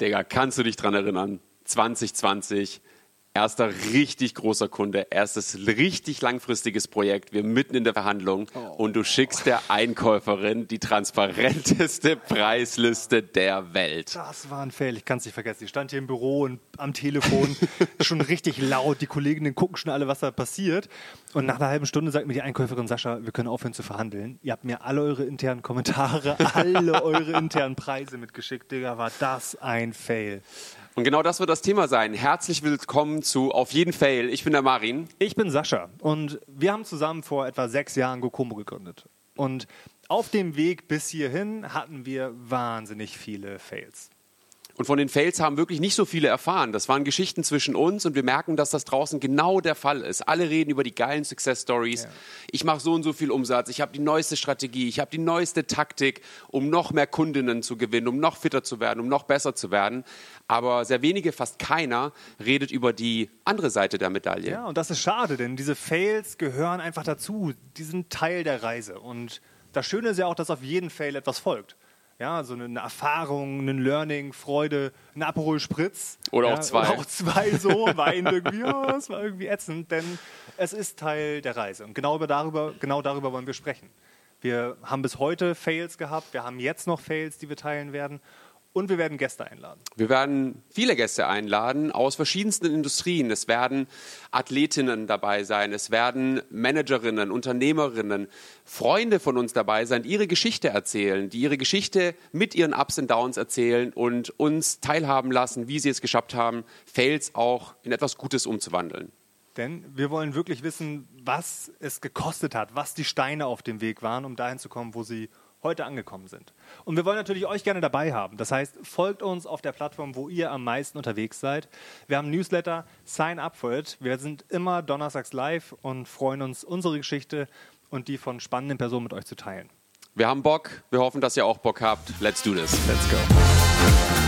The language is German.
Digga, kannst du dich dran erinnern? 2020, erster richtig großer Kunde, erstes richtig langfristiges Projekt, wir mitten in der Verhandlung oh. und du schickst der Einkäuferin die transparenteste Preisliste der Welt. Das war ein Fail, ich kann es nicht vergessen. Ich stand hier im Büro und am Telefon schon richtig laut, die Kolleginnen gucken schon alle, was da passiert und nach einer halben Stunde sagt mir die Einkäuferin Sascha, wir können aufhören zu verhandeln. Ihr habt mir alle eure internen Kommentare, alle eure internen Preise mitgeschickt, Digga, war das ein Fail. Und genau das wird das Thema sein. Herzlich willkommen zu Auf jeden Fail. Ich bin der Marin. Ich bin Sascha. Und wir haben zusammen vor etwa sechs Jahren Gokomo gegründet. Und auf dem Weg bis hierhin hatten wir wahnsinnig viele Fails. Und von den Fails haben wirklich nicht so viele erfahren. Das waren Geschichten zwischen uns und wir merken, dass das draußen genau der Fall ist. Alle reden über die geilen Success Stories. Ja. Ich mache so und so viel Umsatz, ich habe die neueste Strategie, ich habe die neueste Taktik, um noch mehr Kundinnen zu gewinnen, um noch fitter zu werden, um noch besser zu werden. Aber sehr wenige, fast keiner, redet über die andere Seite der Medaille. Ja, und das ist schade, denn diese Fails gehören einfach dazu. Die sind Teil der Reise. Und das Schöne ist ja auch, dass auf jeden Fail etwas folgt. Ja, so eine Erfahrung, ein Learning, Freude, ein Aperol Spritz. Oder ja, auch zwei. Oder auch zwei so, Wein irgendwie, oh, das war irgendwie ätzend, denn es ist Teil der Reise. Und genau darüber, genau darüber wollen wir sprechen. Wir haben bis heute Fails gehabt, wir haben jetzt noch Fails, die wir teilen werden. Und wir werden Gäste einladen. Wir werden viele Gäste einladen aus verschiedensten Industrien. Es werden Athletinnen dabei sein, es werden Managerinnen, Unternehmerinnen, Freunde von uns dabei sein, die ihre Geschichte erzählen, die ihre Geschichte mit ihren Ups und Downs erzählen und uns teilhaben lassen, wie sie es geschafft haben, Fails auch in etwas Gutes umzuwandeln. Denn wir wollen wirklich wissen, was es gekostet hat, was die Steine auf dem Weg waren, um dahin zu kommen, wo sie heute angekommen sind. Und wir wollen natürlich euch gerne dabei haben. Das heißt, folgt uns auf der Plattform, wo ihr am meisten unterwegs seid. Wir haben Newsletter, sign up for it. Wir sind immer donnerstags live und freuen uns, unsere Geschichte und die von spannenden Personen mit euch zu teilen. Wir haben Bock. Wir hoffen, dass ihr auch Bock habt. Let's do this. Let's go.